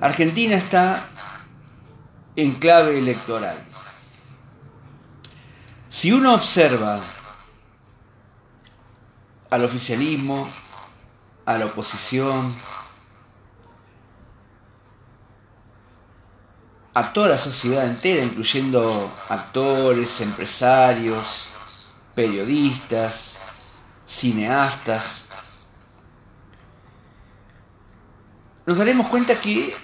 Argentina está en clave electoral. Si uno observa al oficialismo, a la oposición, a toda la sociedad entera, incluyendo actores, empresarios, periodistas, cineastas, nos daremos cuenta que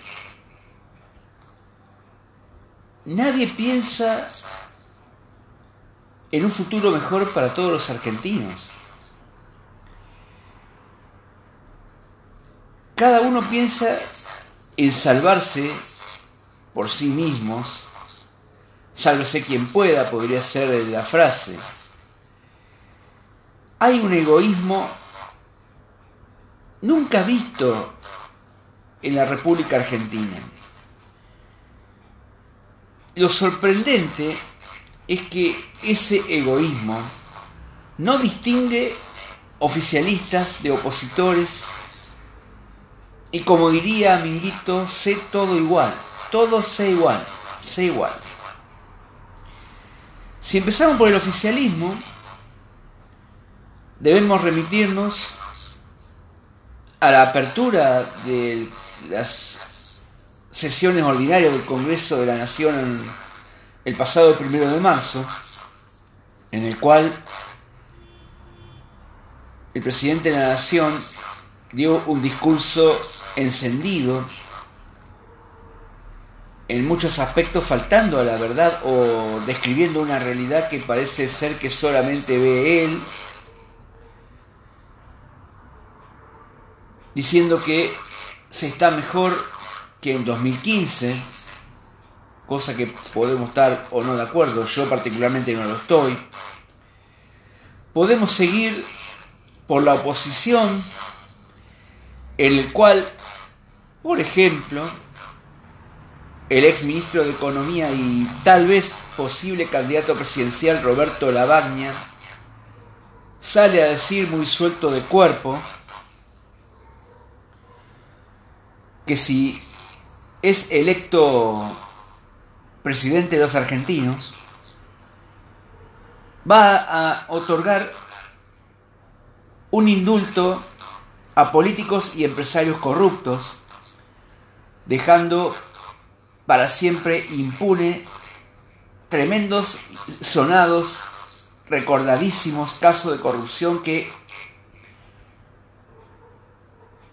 nadie piensa en un futuro mejor para todos los argentinos. Cada uno piensa en salvarse por sí mismos, sálvese quien pueda, podría ser la frase. Hay un egoísmo nunca visto en la República Argentina. Lo sorprendente es que ese egoísmo no distingue oficialistas de opositores y como diría Minguito, sé todo igual, todo sé igual, sé igual. Si empezamos por el oficialismo, debemos remitirnos a la apertura de las sesiones ordinarias del Congreso de la Nación el pasado primero de marzo, en el cual el presidente de la Nación dio un discurso encendido, en muchos aspectos faltando a la verdad o describiendo una realidad que parece ser que solamente ve él, diciendo que se está mejor que en 2015, cosa que podemos estar o no de acuerdo, yo particularmente no lo estoy. Podemos seguir por la oposición, en el cual, por ejemplo, el ex ministro de Economía y tal vez posible candidato presidencial Roberto Lavagna sale a decir muy suelto de cuerpo que si es electo presidente de los argentinos, va a otorgar un indulto a políticos y empresarios corruptos, dejando para siempre impune tremendos, sonados, recordadísimos casos de corrupción que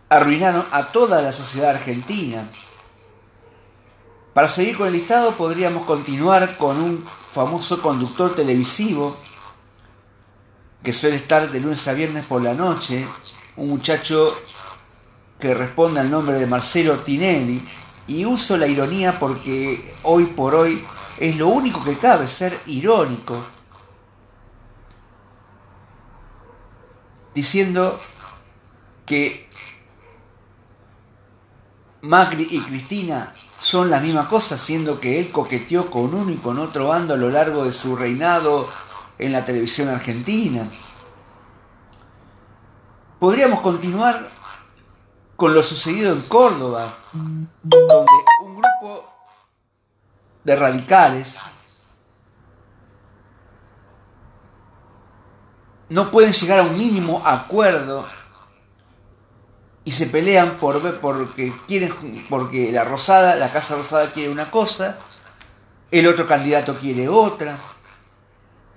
arruinaron a toda la sociedad argentina. Para seguir con el listado podríamos continuar con un famoso conductor televisivo que suele estar de lunes a viernes por la noche, un muchacho que responde al nombre de Marcelo Tinelli, y uso la ironía porque hoy por hoy es lo único que cabe, ser irónico, diciendo que Macri y Cristina son la misma cosa, siendo que él coqueteó con uno y con otro bando a lo largo de su reinado en la televisión argentina. Podríamos continuar con lo sucedido en Córdoba, donde un grupo de radicales no pueden llegar a un mínimo acuerdo y se pelean por porque quieren porque la Rosada, la Casa Rosada quiere una cosa, el otro candidato quiere otra.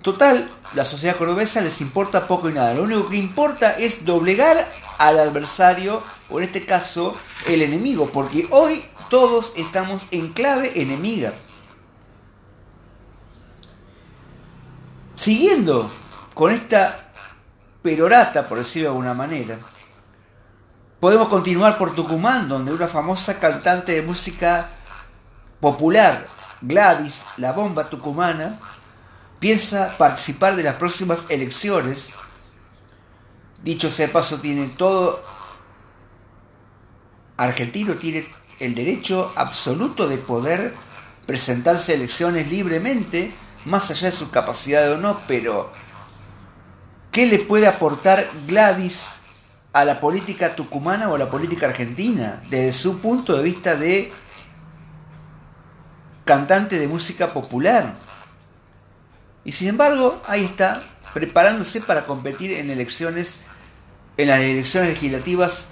Total, la sociedad cordobesa les importa poco y nada. Lo único que importa es doblegar al adversario, o en este caso, el enemigo, porque hoy todos estamos en clave enemiga. Siguiendo con esta perorata, por decirlo de alguna manera, Podemos continuar por Tucumán, donde una famosa cantante de música popular, Gladys, la bomba tucumana, piensa participar de las próximas elecciones. Dicho sea paso, tiene todo. Argentino tiene el derecho absoluto de poder presentarse a elecciones libremente, más allá de su capacidad o no, pero ¿qué le puede aportar Gladys a la política tucumana o a la política argentina, desde su punto de vista de cantante de música popular. Y sin embargo, ahí está, preparándose para competir en elecciones, en las elecciones legislativas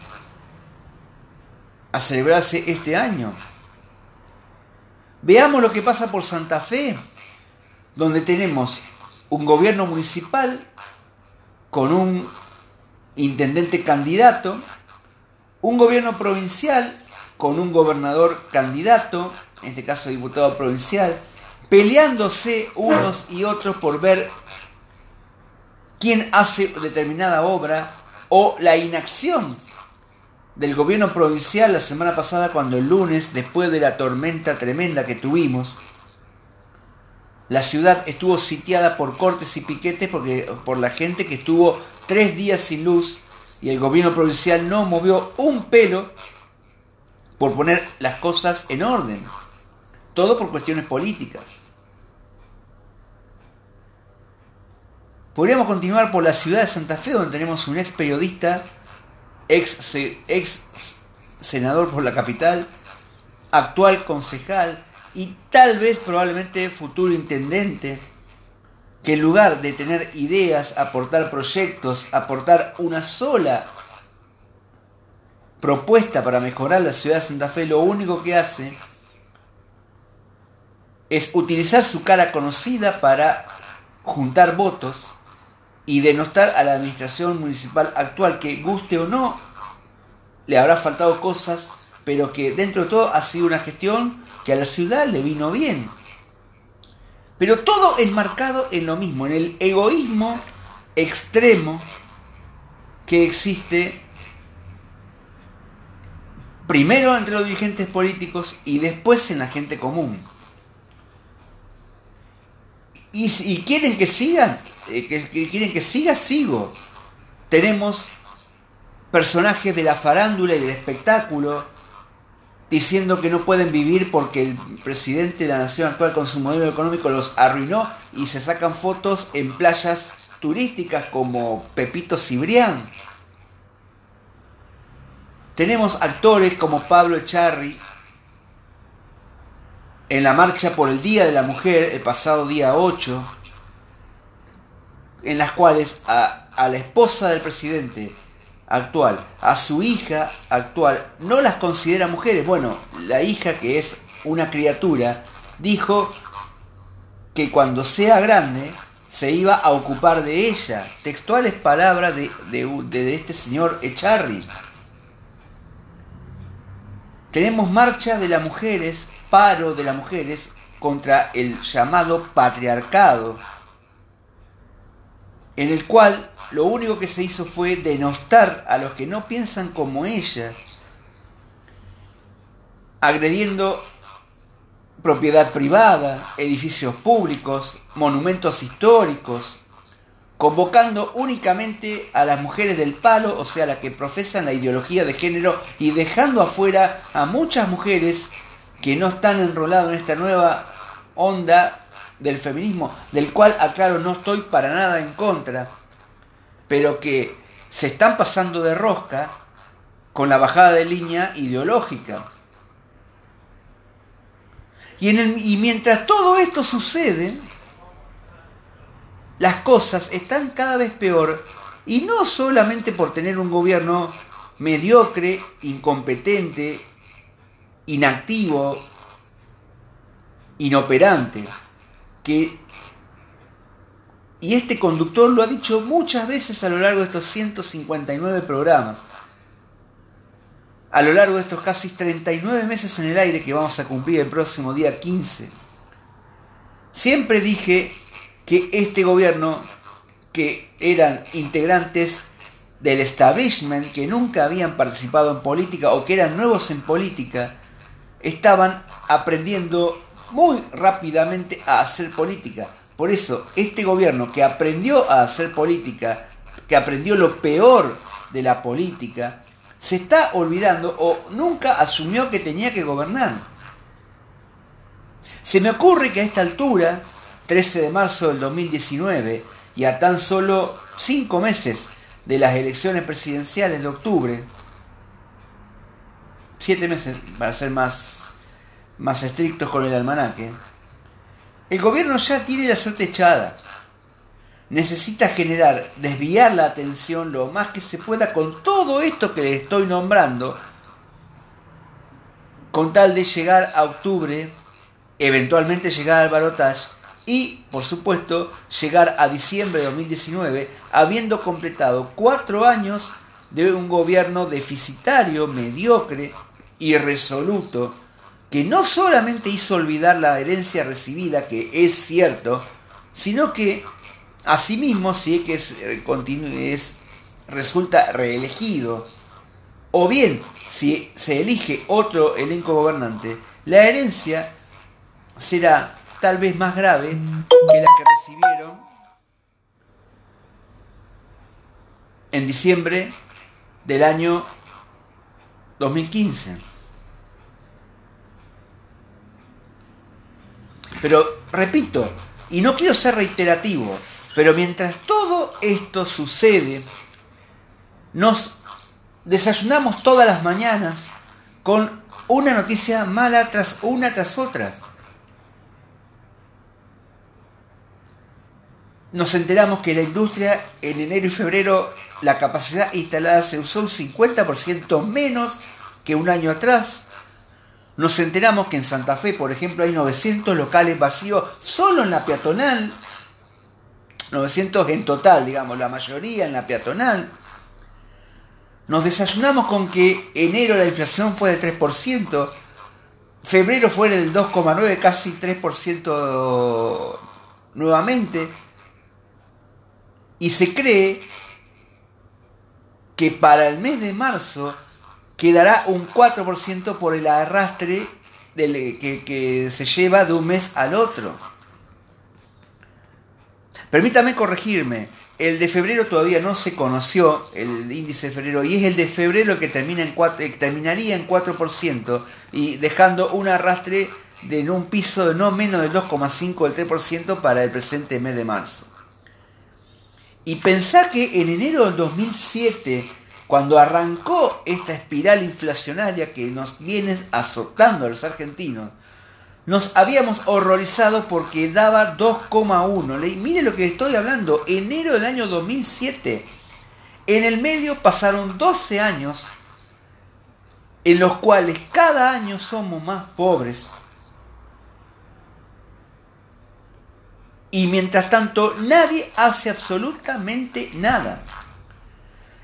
a celebrarse este año. Veamos lo que pasa por Santa Fe, donde tenemos un gobierno municipal con un intendente candidato, un gobierno provincial con un gobernador candidato, en este caso diputado provincial, peleándose unos y otros por ver quién hace determinada obra o la inacción del gobierno provincial la semana pasada cuando el lunes, después de la tormenta tremenda que tuvimos, la ciudad estuvo sitiada por cortes y piquetes porque, por la gente que estuvo tres días sin luz y el gobierno provincial no movió un pelo por poner las cosas en orden. Todo por cuestiones políticas. Podríamos continuar por la ciudad de Santa Fe, donde tenemos un ex periodista, ex, ex senador por la capital, actual concejal y tal vez probablemente futuro intendente, que en lugar de tener ideas, aportar proyectos, aportar una sola propuesta para mejorar la ciudad de Santa Fe, lo único que hace es utilizar su cara conocida para juntar votos y denostar a la administración municipal actual que guste o no, le habrá faltado cosas, pero que dentro de todo ha sido una gestión que a la ciudad le vino bien. Pero todo enmarcado en lo mismo, en el egoísmo extremo que existe primero entre los dirigentes políticos y después en la gente común. Y si quieren que sigan, eh, que, quieren que siga, sigo. Tenemos personajes de la farándula y del espectáculo diciendo que no pueden vivir porque el presidente de la nación actual con su modelo económico los arruinó y se sacan fotos en playas turísticas como Pepito Cibrián. Tenemos actores como Pablo Echarri en la marcha por el Día de la Mujer, el pasado día 8, en las cuales a, la esposa del presidente actual, a su hija actual, no las considera mujeres. Bueno, la hija que es una criatura, dijo que cuando sea grande se iba a ocupar de ella. Textuales palabras de, de este señor Echarri. Tenemos marcha de las mujeres paro de las mujeres contra el llamado patriarcado, en el cual lo único que se hizo fue denostar a los que no piensan como ella, agrediendo propiedad privada, edificios públicos, monumentos históricos, convocando únicamente a las mujeres del palo, o sea, las que profesan la ideología de género, y dejando afuera a muchas mujeres que no están enrolados en esta nueva onda del feminismo, del cual, aclaro, no estoy para nada en contra, pero que se están pasando de rosca con la bajada de línea ideológica. Y, y mientras todo esto sucede, las cosas están cada vez peor, y no solamente por tener un gobierno mediocre, incompetente, inactivo, inoperante, y este conductor lo ha dicho muchas veces a lo largo de estos 159 programas, a lo largo de estos casi 39 meses en el aire que vamos a cumplir el próximo día 15. Siempre dije que este gobierno, que eran integrantes del establishment, que nunca habían participado en política o que eran nuevos en política, estaban aprendiendo muy rápidamente a hacer política. Por eso, este gobierno que aprendió a hacer política, que aprendió lo peor de la política, se está olvidando o nunca asumió que tenía que gobernar. Se me ocurre que a esta altura, 13 de marzo del 2019, y a tan solo cinco meses de las elecciones presidenciales de octubre, siete meses para ser más, más estrictos con el almanaque, el gobierno ya tiene la suerte echada. Necesita generar, desviar la atención lo más que se pueda con todo esto que le estoy nombrando, con tal de llegar a octubre, eventualmente llegar al barotage y, por supuesto, llegar a diciembre de 2019, habiendo completado cuatro años de un gobierno deficitario, mediocre, irresoluto, que no solamente hizo olvidar la herencia recibida, que es cierto, sino que asimismo, si es que es, eh, es, resulta reelegido, o bien si se elige otro elenco gobernante, la herencia será tal vez más grave que la que recibieron en diciembre del año 2015. Pero repito, y no quiero ser reiterativo, pero mientras todo esto sucede, nos desayunamos todas las mañanas con una noticia mala tras una tras otra. Nos enteramos que la industria en enero y febrero la capacidad instalada se usó un 50% menos que un año atrás. Nos enteramos que en Santa Fe, por ejemplo, hay 900 locales vacíos solo en la peatonal. 900 en total, digamos, la mayoría en la peatonal. Nos desayunamos con que enero la inflación fue de 3%, febrero fue del 2,9, casi 3% nuevamente, y se cree que para el mes de marzo quedará un 4% por el arrastre que, que se lleva de un mes al otro. Permítame corregirme, el de febrero todavía no se conoció, el índice de febrero, y es el de febrero que en eh, terminaría en 4% y dejando un arrastre de un piso de no menos del 2,5 del 3% para el presente mes de marzo. Y pensar que en enero del 2007 cuando arrancó esta espiral inflacionaria que nos viene azotando a los argentinos, nos habíamos horrorizado porque daba 2,1. Mire lo que estoy hablando, enero del año 2007. En el medio pasaron 12 años en los cuales cada año somos más pobres. Y mientras tanto nadie hace absolutamente nada.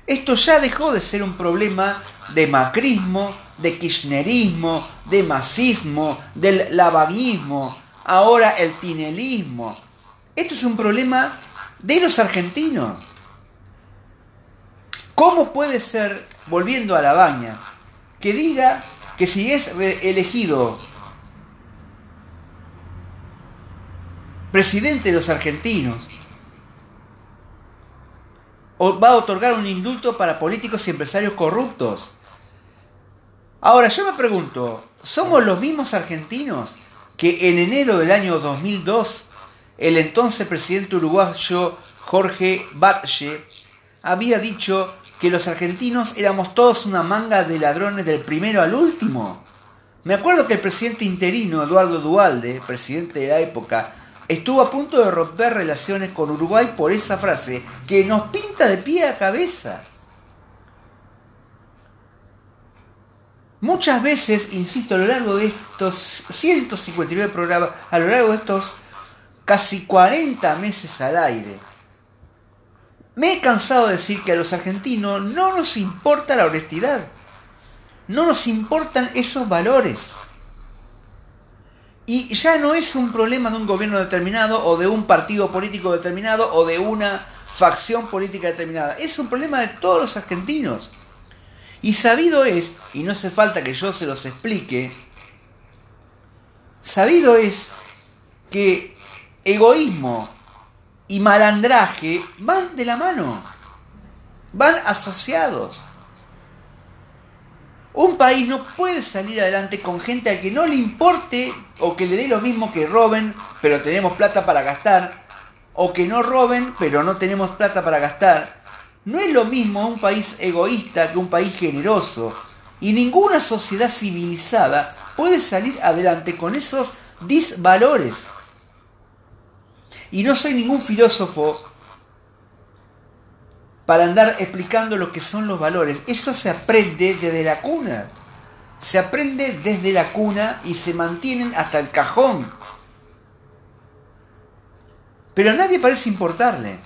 Esto ya dejó de ser un problema de macrismo, de kirchnerismo, de masismo, del lavaguismo, ahora el tinelismo. Esto es un problema de los argentinos. ¿Cómo puede ser, volviendo a la baña, que diga que si es elegido presidente de los argentinos, va a otorgar un indulto para políticos y empresarios corruptos. Ahora, yo me pregunto, ¿somos los mismos argentinos que en enero del año 2002 el entonces presidente uruguayo Jorge Batlle había dicho que los argentinos éramos todos una manga de ladrones del primero al último? Me acuerdo que el presidente interino Eduardo Dualde, presidente de la época, estuvo a punto de romper relaciones con Uruguay por esa frase que nos pinta de pie a cabeza. Muchas veces, insisto, a lo largo de estos 159 programas, a lo largo de estos casi 40 meses al aire, me he cansado de decir que a los argentinos no nos importa la honestidad, no nos importan esos valores. Y ya no es un problema de un gobierno determinado o de un partido político determinado o de una facción política determinada. Es un problema de todos los argentinos. Y sabido es, y no hace falta que yo se los explique, sabido es que egoísmo y malandraje van de la mano, van asociados. Un país no puede salir adelante con gente al que no le importe o que le dé lo mismo que roben, pero tenemos plata para gastar, o que no roben, pero no tenemos plata para gastar, No es lo mismo un país egoísta que un país generoso. Y ninguna sociedad civilizada puede salir adelante con esos disvalores. Y no soy ningún filósofo para andar explicando lo que son los valores. Eso se aprende desde la cuna. Se aprende desde la cuna y se mantienen hasta el cajón. Pero a nadie parece importarle.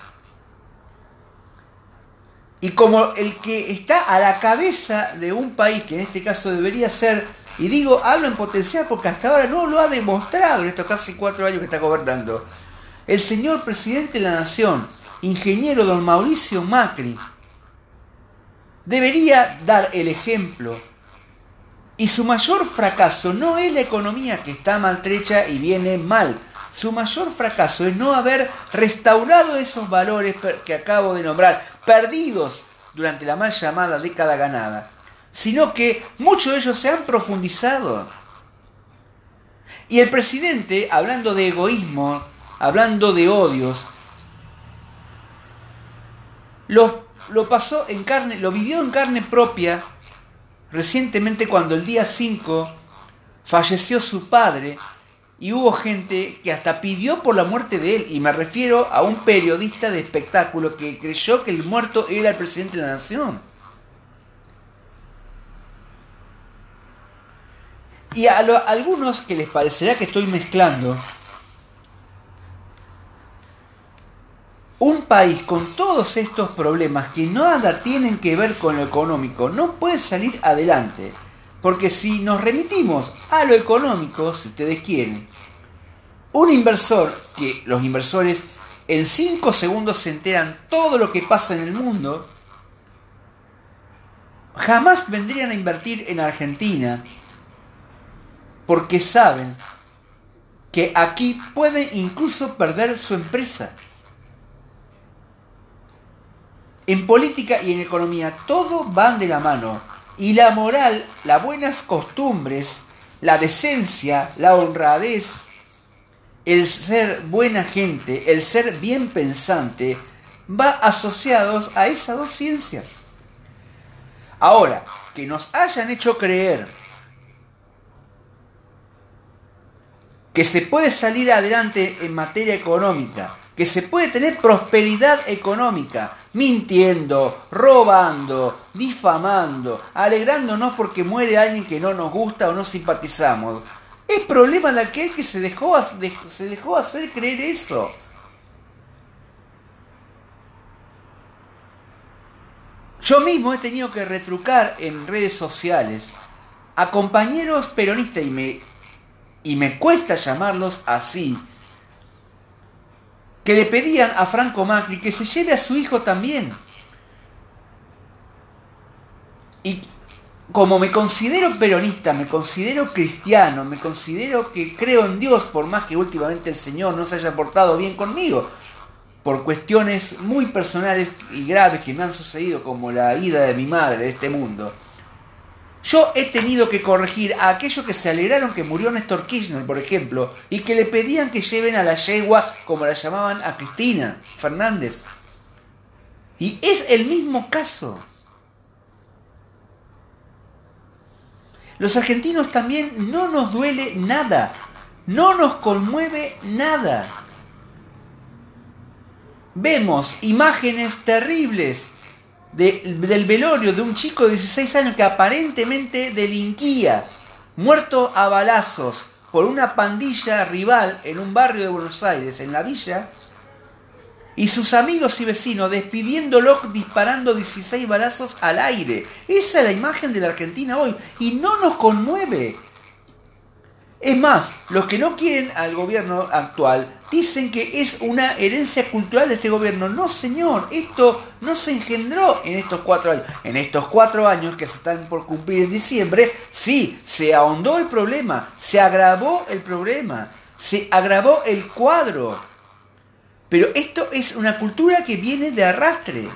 Y como el que está a la cabeza de un país, que en este caso debería ser, y digo, hablo en potencial porque hasta ahora no lo ha demostrado en estos casi cuatro años que está gobernando, el señor presidente de la nación, ingeniero don Mauricio Macri, debería dar el ejemplo. Y su mayor fracaso no es la economía que está maltrecha y viene mal. Su mayor fracaso es no haber restaurado esos valores que acabo de nombrar, perdidos durante la mal llamada década ganada, sino que muchos de ellos se han profundizado. Y el presidente, hablando de egoísmo, hablando de odios, lo, lo pasó en carne, lo vivió en carne propia recientemente cuando el día 5 falleció su padre y hubo gente que hasta pidió por la muerte de él, y me refiero a un periodista de espectáculo que creyó que el muerto era el presidente de la nación. Y a, a algunos que les parecerá que estoy mezclando, Un país con todos estos problemas que nada tienen que ver con lo económico no puede salir adelante. Porque si nos remitimos a lo económico, si ustedes quieren, un inversor, que los inversores en 5 segundos se enteran todo lo que pasa en el mundo, jamás vendrían a invertir en Argentina porque saben que aquí pueden incluso perder su empresa. En política y en economía todo van de la mano. Y la moral, las buenas costumbres, la decencia, la honradez, el ser buena gente, el ser bien pensante, va asociados a esas dos ciencias. Ahora, que nos hayan hecho creer que se puede salir adelante en materia económica, que se puede tener prosperidad económica, mintiendo, robando, difamando, alegrándonos porque muere alguien que no nos gusta o no simpatizamos. Es problema de aquel que se dejó, se dejó hacer creer eso. Yo mismo he tenido que retrucar en redes sociales a compañeros peronistas y me, y me cuesta llamarlos así, que le pedían a Franco Macri que se lleve a su hijo también. Y como me considero peronista, me considero cristiano, me considero que creo en Dios, por más que últimamente el Señor no se haya portado bien conmigo, por cuestiones muy personales y graves que me han sucedido, como la ida de mi madre de este mundo. Yo he tenido que corregir a aquellos que se alegraron que murió Néstor Kirchner, por ejemplo, y que le pedían que lleven a la yegua, como la llamaban a Cristina Fernández. Y es el mismo caso. Los argentinos también no nos duele nada, no nos conmueve nada. Vemos imágenes terribles del velorio de un chico de 16 años que aparentemente delinquía, muerto a balazos por una pandilla rival en un barrio de Buenos Aires, en la villa, y sus amigos y vecinos despidiéndolo disparando 16 balazos al aire. Esa es la imagen de la Argentina hoy y no nos conmueve. Es más, los que no quieren al gobierno actual dicen que es una herencia cultural de este gobierno. No, señor, esto no se engendró en estos cuatro años. En estos cuatro años que se están por cumplir en diciembre, sí, se ahondó el problema, se agravó el problema, se agravó el cuadro. Pero esto es una cultura que viene de arrastre.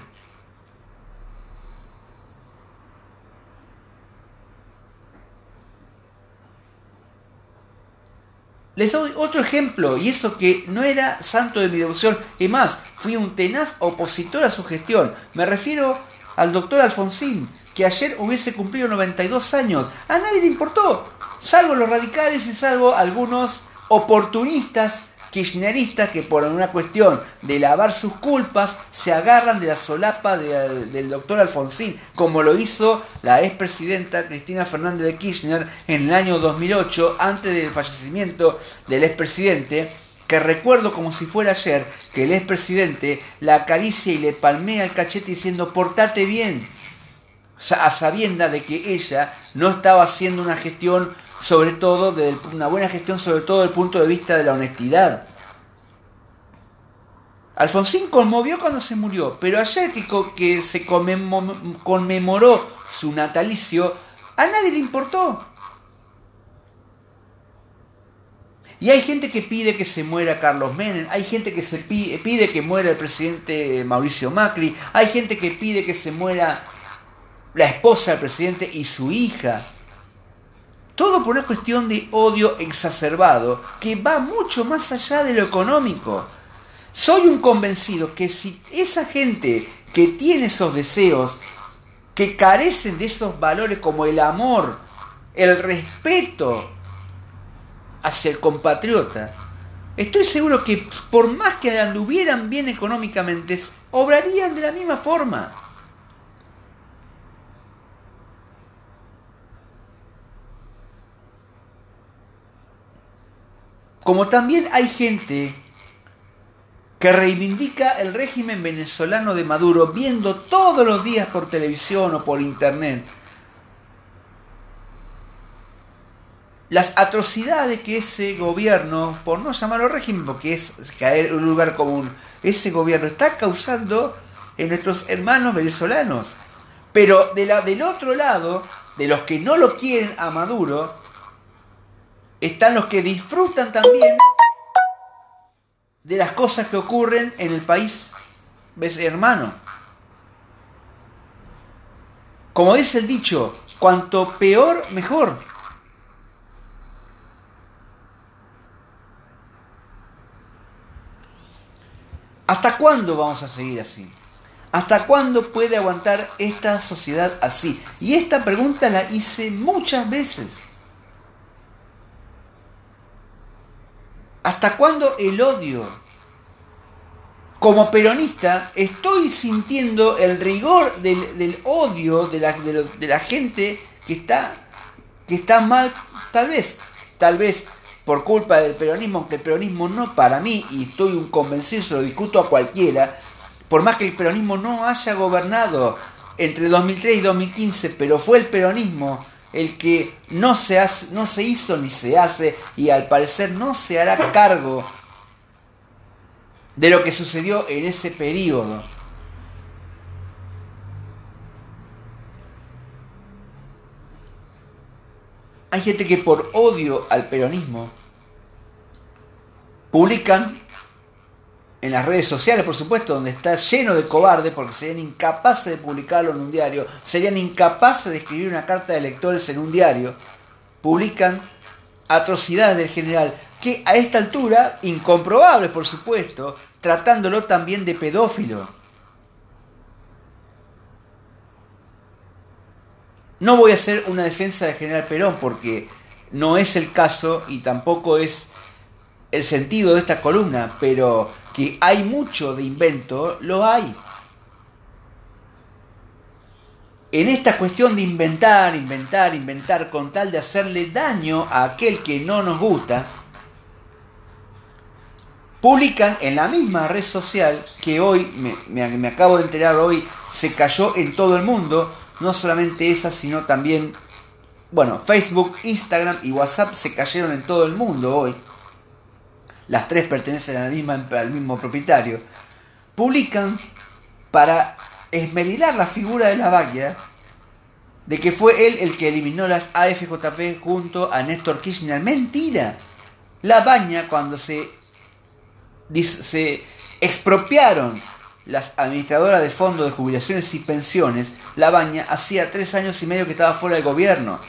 Les doy otro ejemplo, y eso que no era santo de mi devoción, es más, fui un tenaz opositor a su gestión. Me refiero al doctor Alfonsín, que ayer hubiese cumplido 92 años. A nadie le importó, salvo los radicales y salvo algunos oportunistas kirchneristas que por una cuestión de lavar sus culpas se agarran de la solapa del doctor Alfonsín, como lo hizo la expresidenta Cristina Fernández de Kirchner en el año 2008, antes del fallecimiento del expresidente, que recuerdo como si fuera ayer que el expresidente la acaricia y le palmea el cachete diciendo portate bien, a sabienda de que ella no estaba haciendo una gestión sobre todo de una buena gestión sobre todo desde el punto de vista de la honestidad. Alfonsín conmovió cuando se murió, pero ayer que, que se conmemoró su natalicio, a nadie le importó. Y hay gente que pide que se muera Carlos Menem, hay gente que se pide que muera el presidente Mauricio Macri, hay gente que pide que se muera la esposa del presidente y su hija. Todo por una cuestión de odio exacerbado que va mucho más allá de lo económico. Soy un convencido que si esa gente que tiene esos deseos, que carecen de esos valores como el amor, el respeto hacia el compatriota, estoy seguro que por más que anduvieran bien económicamente, obrarían de la misma forma. Como también hay gente que reivindica el régimen venezolano de Maduro viendo todos los días por televisión o por internet las atrocidades que ese gobierno, por no llamarlo régimen, porque es caer en un lugar común, ese gobierno está causando en nuestros hermanos venezolanos. Pero de la, del otro lado, de los que no lo quieren a Maduro, están los que disfrutan también de las cosas que ocurren en el país ¿ves, hermano. Como dice el dicho, cuanto peor, mejor. ¿Hasta cuándo vamos a seguir así? ¿Hasta cuándo puede aguantar esta sociedad así? Y esta pregunta la hice muchas veces. ¿Hasta cuándo el odio? Como peronista estoy sintiendo el rigor del, odio de la, de, la, gente que está, que está mal, tal vez, tal vez por culpa del peronismo, aunque el peronismo no para mí, y estoy un convencido, se lo discuto a cualquiera, por más que el peronismo no haya gobernado entre 2003 y 2015, pero fue el peronismo el que no se, no se hizo ni se hace y al parecer no se hará cargo de lo que sucedió en ese periodo. Hay gente que por odio al peronismo publican en las redes sociales, por supuesto, donde está lleno de cobardes, porque serían incapaces de publicarlo en un diario, serían incapaces de escribir una carta de lectores en un diario, publican atrocidades del general, que a esta altura, incomprobables por supuesto, tratándolo también de pedófilo. No voy a hacer una defensa del general Perón porque no es el caso y tampoco es el sentido de esta columna, pero que hay mucho de invento, lo hay. En esta cuestión de inventar, inventar, inventar con tal de hacerle daño a aquel que no nos gusta, publican en la misma red social que hoy, me, me, acabo de enterar hoy, se cayó en todo el mundo, no solamente esa, sino también, bueno, Facebook, Instagram y WhatsApp se cayeron en todo el mundo hoy las tres pertenecen al mismo propietario, publican para esmerilar la figura de la de que fue él el que eliminó las AFJP junto a Néstor Kirchner. Mentira. La baña cuando se, se expropiaron las administradoras de fondos de jubilaciones y pensiones, la baña hacía tres años y medio que estaba fuera del gobierno.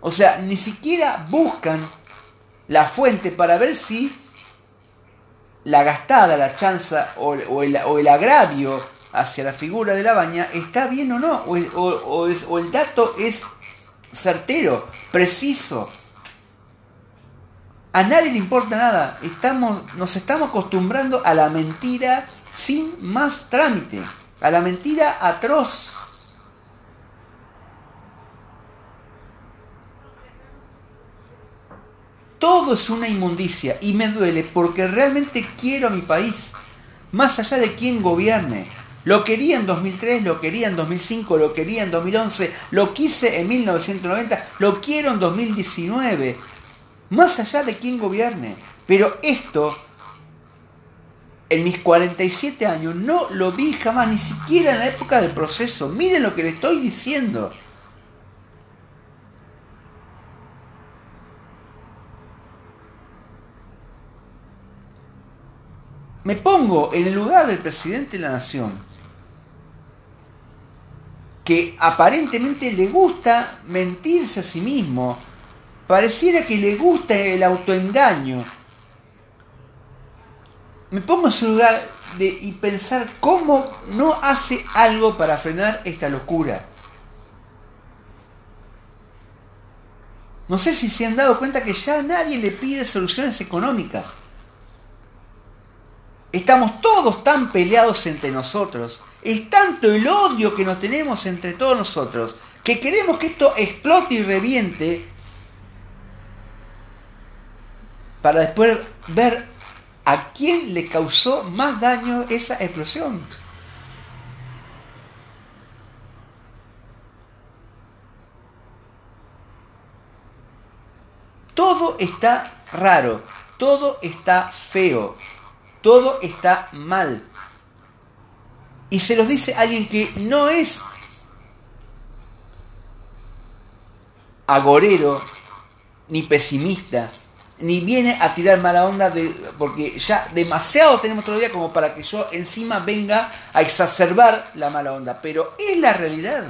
O sea, ni siquiera buscan la fuente para ver si la gastada, la chanza o, el, o el, agravio hacia la figura de la baña está bien o no, o, o el dato es certero, preciso. A nadie le importa nada. Estamos, nos estamos acostumbrando a la mentira sin más trámite, a la mentira atroz. Todo es una inmundicia y me duele porque realmente quiero a mi país, más allá de quién gobierne. Lo quería en 2003, lo quería en 2005, lo quería en 2011, lo quise en 1990, lo quiero en 2019, más allá de quién gobierne. Pero esto, en mis 47 años, no lo vi jamás, ni siquiera en la época del proceso. Miren lo que le estoy diciendo. Me pongo en el lugar del presidente de la nación, que aparentemente le gusta mentirse a sí mismo, pareciera que le gusta el autoengaño. Me pongo en su lugar de, y pensar cómo no hace algo para frenar esta locura. No sé si se han dado cuenta que ya nadie le pide soluciones económicas. Estamos todos tan peleados entre nosotros. Es tanto el odio que nos tenemos entre todos nosotros que queremos que esto explote y reviente para después ver a quién le causó más daño esa explosión. Todo está raro, todo está feo, todo está mal. Y se los dice alguien que no es agorero, ni pesimista, ni viene a tirar mala onda de, porque ya demasiado tenemos todavía como para que yo encima venga a exacerbar la mala onda. Pero es la realidad.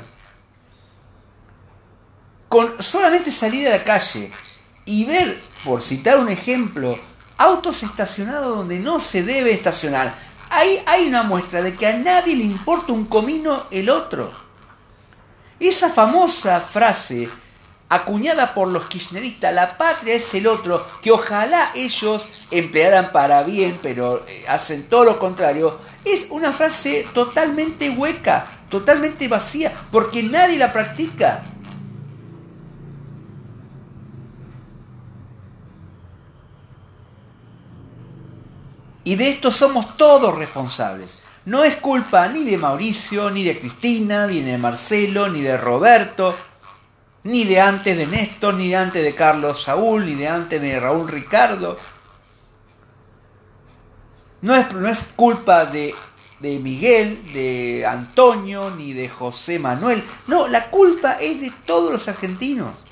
Con solamente salir a la calle y ver, por citar un ejemplo, autos estacionados donde no se debe estacionar. Ahí hay una muestra de que a nadie le importa un comino el otro. Esa famosa frase acuñada por los kirchneristas, la patria es el otro, que ojalá ellos emplearan para bien, pero eh, hacen todo lo contrario, es una frase totalmente hueca, totalmente vacía, porque nadie la practica. Y de esto somos todos responsables. No es culpa ni de Mauricio, ni de Cristina, ni de Marcelo, ni de Roberto, ni de antes de Néstor, ni de antes de Carlos Saúl, ni de antes de Raúl Ricardo. No es, no es culpa de, de Miguel, de Antonio, ni de José Manuel. No, la culpa es de todos los argentinos.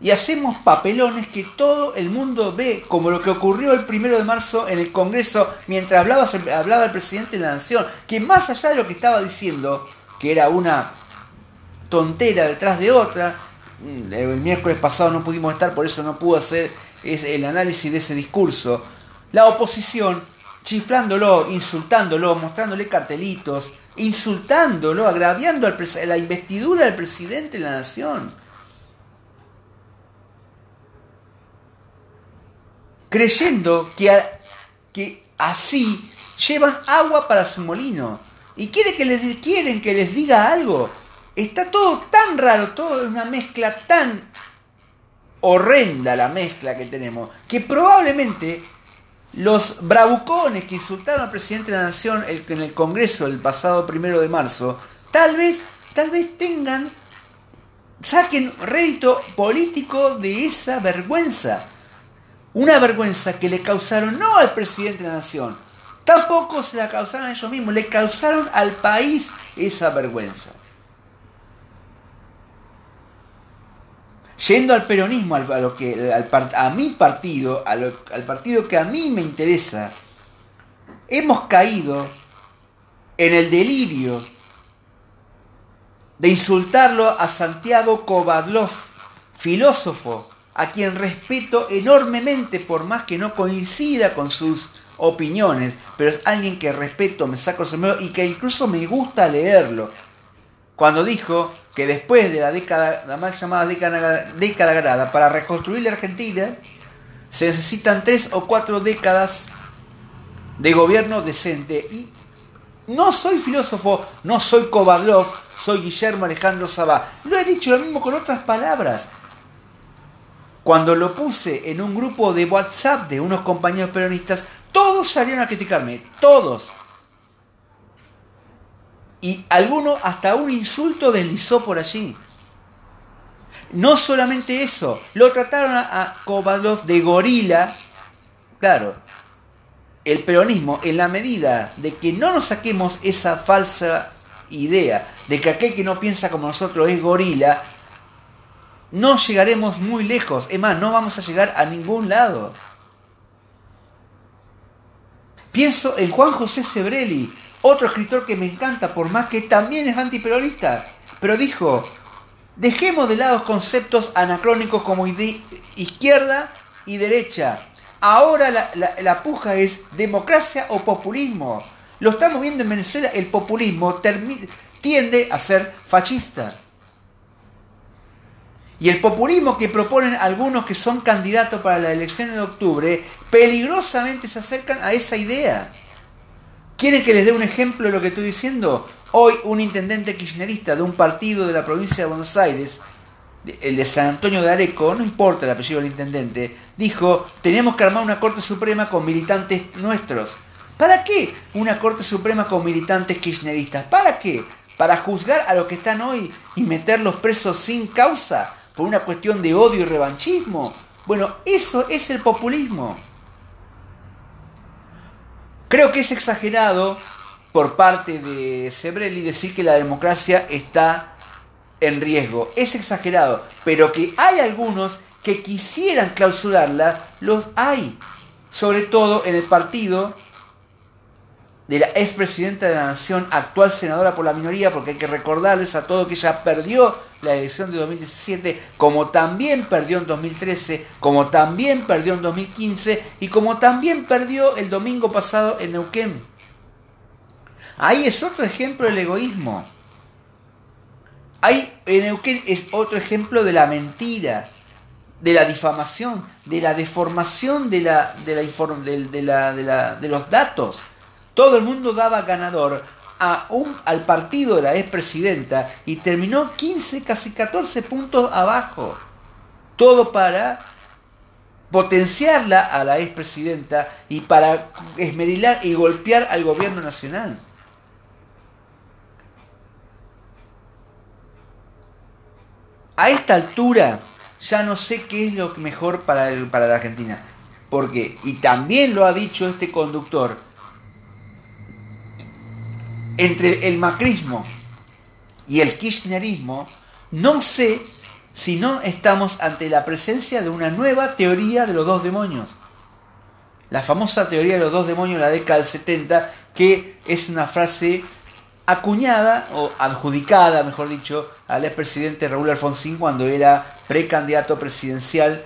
Y hacemos papelones que todo el mundo ve, como lo que ocurrió el primero de marzo en el Congreso mientras hablaba, hablaba el presidente de la Nación, que más allá de lo que estaba diciendo, que era una tontera detrás de otra, mm, el miércoles pasado no pudimos estar, por eso no pudo hacer el análisis de ese discurso, la oposición chiflándolo, insultándolo, mostrándole cartelitos, insultándolo, agraviando la investidura del presidente de la Nación creyendo que, que así llevan agua para su molino. Y quiere que les, quieren que les diga algo. Está todo tan raro, todo una mezcla tan horrenda la mezcla que tenemos, que probablemente los bravucones que insultaron al presidente de la nación en el Congreso el pasado primero de marzo, tal vez, tal vez tengan, saquen rédito político de esa vergüenza. Una vergüenza que le causaron no al presidente de la nación, tampoco se la causaron a ellos mismos, le causaron al país esa vergüenza. Yendo al peronismo, a, lo que, a mi partido, al partido que a mí me interesa, hemos caído en el delirio de insultarlo a Santiago Kovadlov, filósofo, a quien respeto enormemente por más que no coincida con sus opiniones, pero es alguien que respeto, me saco el sombrero y que incluso me gusta leerlo. Cuando dijo que después de la década, la mal llamada década, década grada, para reconstruir la Argentina, se necesitan tres o cuatro décadas de gobierno decente. Y no soy filósofo, no soy Kovadlov, soy Guillermo Alejandro Sabá. Lo he dicho lo mismo con otras palabras. Cuando lo puse en un grupo de WhatsApp de unos compañeros peronistas, todos salieron a criticarme, todos. Y alguno hasta un insulto deslizó por allí. No solamente eso, lo trataron a Kovadlov de gorila. Claro, el peronismo, en la medida de que no nos saquemos esa falsa idea de que aquel que no piensa como nosotros es gorila, no llegaremos muy lejos. Es más, no vamos a llegar a ningún lado. Pienso en Juan José Sebrelli, otro escritor que me encanta, por más que también es antiperonista, pero dijo, dejemos de lado conceptos anacrónicos como izquierda y derecha. Ahora la, la puja es democracia o populismo. Lo estamos viendo en Venezuela, el populismo tiende a ser fascista. Y el populismo que proponen algunos que son candidatos para la elección de octubre, peligrosamente se acercan a esa idea. ¿Quieren que les dé un ejemplo de lo que estoy diciendo? Hoy un intendente kirchnerista de un partido de la provincia de Buenos Aires, el de San Antonio de Areco, no importa el apellido del intendente, dijo, tenemos que armar una Corte Suprema con militantes nuestros. ¿Para qué una Corte Suprema con militantes kirchneristas? ¿Para qué? ¿Para juzgar a los que están hoy y meterlos presos sin causa? Por una cuestión de odio y revanchismo. Bueno, eso es el populismo. Creo que es exagerado por parte de Sebrelli decir que la democracia está en riesgo. Es exagerado, pero que hay algunos que quisieran clausurarla, los hay. Sobre todo en el partido de la expresidenta de la Nación, actual senadora por la minoría, porque hay que recordarles a todos que ella perdió la elección de 2017, como también perdió en 2013, como también perdió en 2015 y como también perdió el domingo pasado en Neuquén. Ahí es otro ejemplo del egoísmo. Ahí en Neuquén es otro ejemplo de la mentira, de la difamación, de la deformación de, la, de, la, de, la, de los datos todo el mundo daba ganador al partido de la expresidenta y terminó 15, casi 14 puntos abajo. Todo para potenciarla a la expresidenta y para esmerilar y golpear al gobierno nacional. A esta altura ya no sé qué es lo mejor para, para la Argentina. Porque, y también lo ha dicho este conductor, entre el macrismo y el kirchnerismo, no sé si no estamos ante la presencia de una nueva teoría de los dos demonios. La famosa teoría de los dos demonios de la década del 70, que es una frase acuñada o adjudicada, mejor dicho, al expresidente Raúl Alfonsín cuando era precandidato presidencial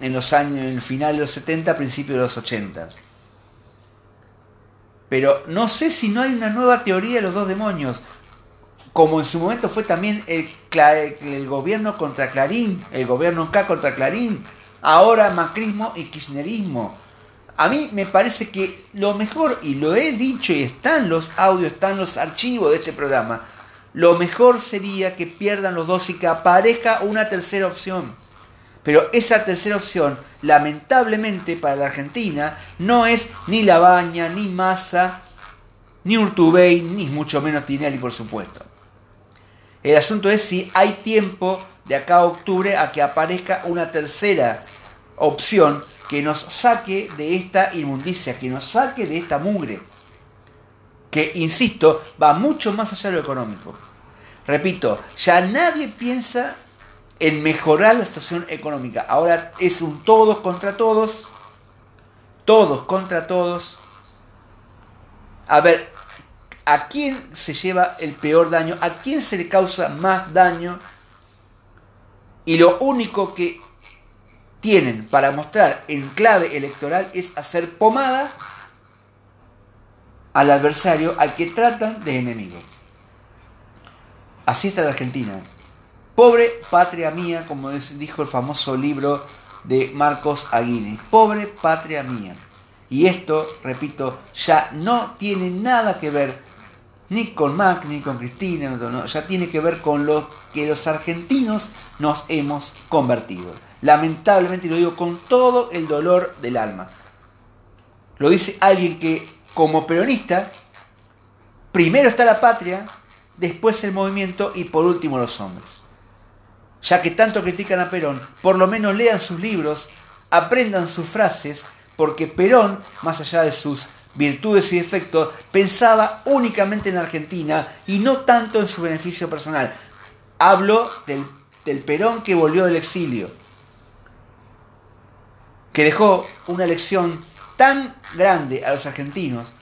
en los años, en el final de los 70, principios de los 80. Pero no sé si no hay una nueva teoría de los dos demonios. Como en su momento fue también el, gobierno contra Clarín, el gobierno K contra Clarín, ahora macrismo y kirchnerismo. A mí me parece que lo mejor, y lo he dicho y están los audios, están los archivos de este programa, lo mejor sería que pierdan los dos y que aparezca una tercera opción. Pero esa tercera opción, lamentablemente para la Argentina, no es ni Labaña, ni Massa, ni Urtubey, ni mucho menos Tinelli, por supuesto. El asunto es si hay tiempo de acá a octubre a que aparezca una tercera opción que nos saque de esta inmundicia, que nos saque de esta mugre, que, insisto, va mucho más allá de lo económico. Repito, ya nadie piensa en mejorar la situación económica. Ahora es un todos contra todos, todos contra todos. A ver, a quién se lleva el peor daño, a quién se le causa más daño. Y lo único que tienen para mostrar en clave electoral es hacer pomada al adversario al que tratan de enemigo. Así está la Argentina. Pobre patria mía, como dijo el famoso libro de Marcos Aguirre. Pobre patria mía. Y esto, repito, ya no tiene nada que ver ni con Mac, ni con Cristina, ya tiene que ver con lo que los argentinos nos hemos convertido. Lamentablemente lo digo con todo el dolor del alma. Lo dice alguien que como peronista, primero está la patria, después el movimiento y por último los hombres. Ya que tanto critican a Perón, por lo menos lean sus libros, aprendan sus frases, porque Perón, más allá de sus virtudes y defectos, pensaba únicamente en Argentina y no tanto en su beneficio personal. Hablo del, Perón que volvió del exilio, que dejó una lección tan grande a los argentinos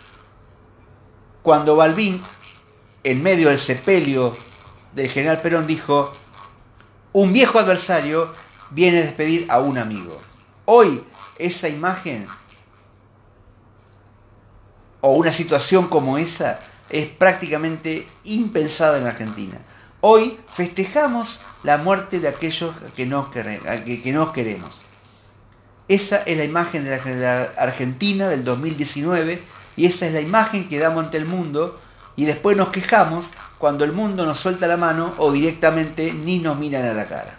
cuando Balbín, en medio del sepelio del general Perón, dijo, un viejo adversario viene a despedir a un amigo. Hoy esa imagen o una situación como esa es prácticamente impensada en Argentina. Hoy festejamos la muerte de aquellos que no, que nos queremos. Esa es la imagen de la Argentina del 2019 y esa es la imagen que damos ante el mundo y después nos quejamos cuando el mundo nos suelta la mano o directamente ni nos miran a la cara.